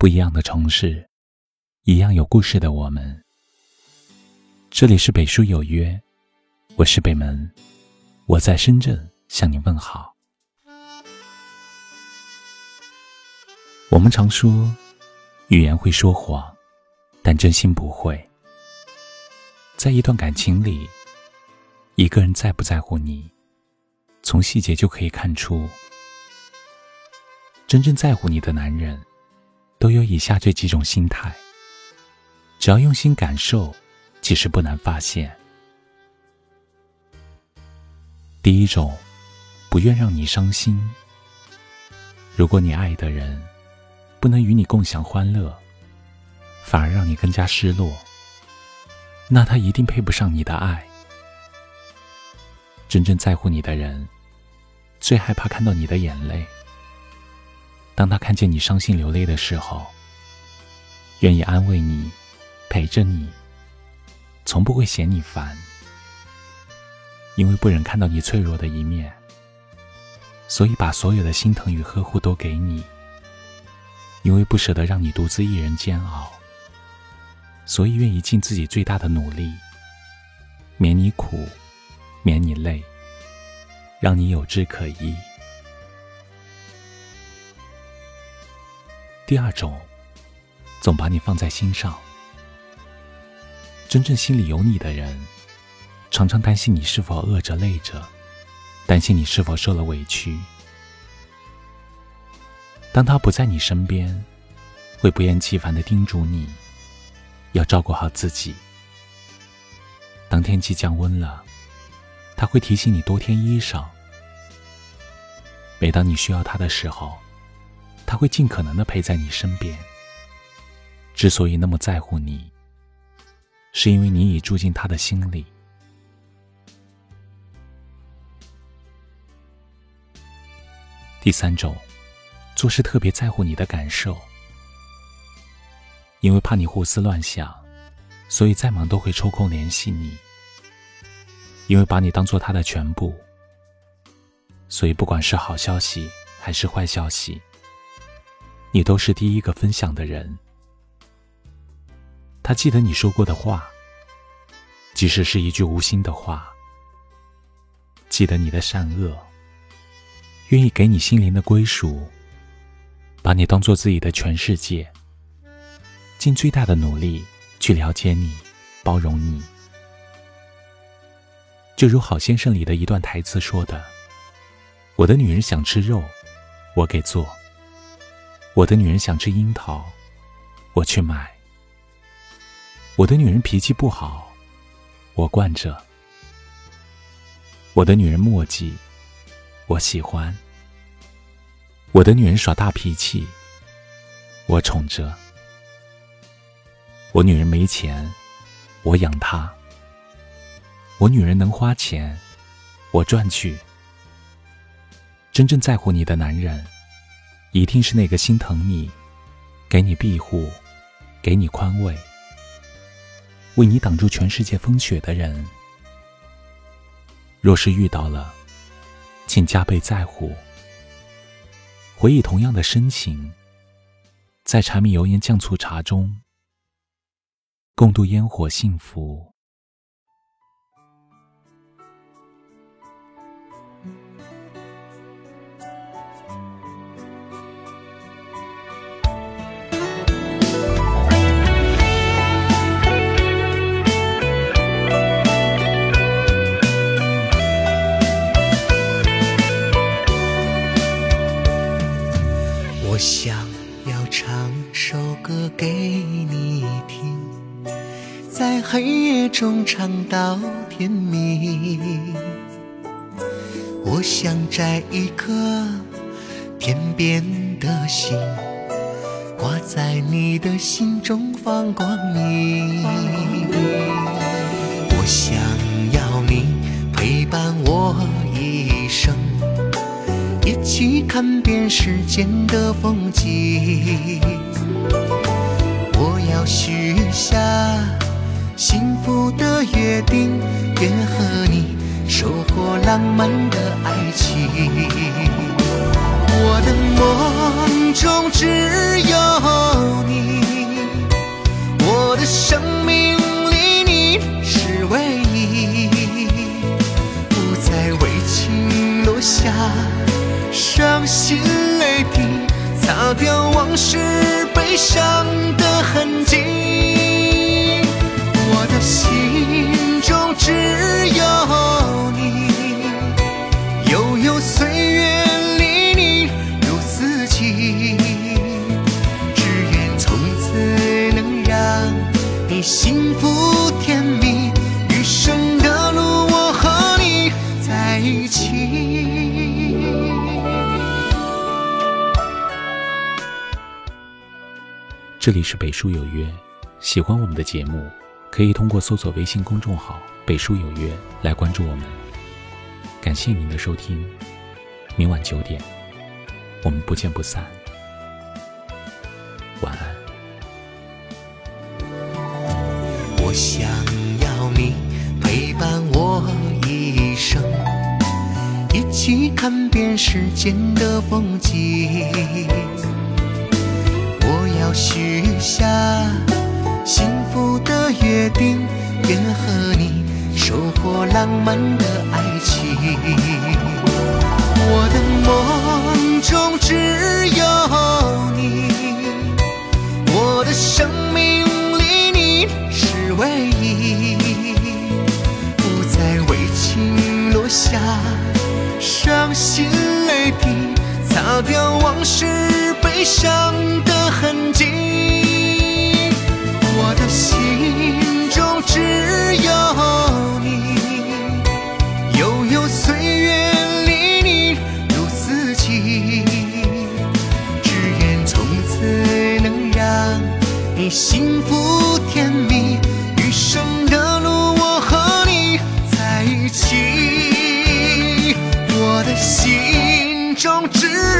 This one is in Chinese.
不一样的城市，一样有故事的我们。这里是北书有约，我是北门，我在深圳向你问好。我们常说，语言会说谎，但真心不会。在一段感情里，一个人在不在乎你，从细节就可以看出。真正在乎你的男人。都有以下这几种心态，只要用心感受，其实不难发现。第一种，不愿让你伤心。如果你爱的人不能与你共享欢乐，反而让你更加失落，那他一定配不上你的爱。真正在乎你的人，最害怕看到你的眼泪。当他看见你伤心流泪的时候，愿意安慰你，陪着你，从不会嫌你烦。因为不忍看到你脆弱的一面，所以把所有的心疼与呵护都给你。因为不舍得让你独自一人煎熬，所以愿意尽自己最大的努力，免你苦，免你累，让你有枝可依。第二种，总把你放在心上。真正心里有你的人，常常担心你是否饿着累着，担心你是否受了委屈。当他不在你身边，会不厌其烦的叮嘱你，要照顾好自己。当天气降温了，他会提醒你多添衣裳。每当你需要他的时候，会尽可能的陪在你身边。之所以那么在乎你，是因为你已住进他的心里。第三种，做事特别在乎你的感受，因为怕你胡思乱想，所以再忙都会抽空联系你。因为把你当做他的全部，所以不管是好消息还是坏消息。你都是第一个分享的人。他记得你说过的话，即使是一句无心的话；记得你的善恶，愿意给你心灵的归属，把你当做自己的全世界，尽最大的努力去了解你、包容你。就如《好先生》里的一段台词说的：“我的女人想吃肉，我给做。”我的女人想吃樱桃，我去买。我的女人脾气不好，我惯着。我的女人墨迹，我喜欢。我的女人耍大脾气，我宠着。我女人没钱，我养她。我女人能花钱，我赚去。真正在乎你的男人。一定是那个心疼你、给你庇护、给你宽慰、为你挡住全世界风雪的人。若是遇到了，请加倍在乎，回忆同样的深情，在柴米油盐酱醋茶中共度烟火幸福。我想要唱首歌给你听，在黑夜中唱到天明。我想摘一颗天边的星，挂在你的心中放光明。我想去看遍世间的风景，我要许下幸福的约定，愿和你收获浪漫的爱情。我的梦中只有你，我的生命里你是唯一，不再为情落下。心泪滴擦掉往事悲伤的痕迹我的心中只有你。悠悠岁月这里是北书有约，喜欢我们的节目，可以通过搜索微信公众号“北书有约”来关注我们。感谢您的收听，明晚九点，我们不见不散。晚安。我想要你陪伴我一生，一起看遍世间的风景。我要许下幸福的约定，愿和你收获浪漫的爱情。我的梦中只有你，我的生命里你是唯一，不再为情落下伤心泪滴，擦掉往事悲伤的痕迹。我的心 you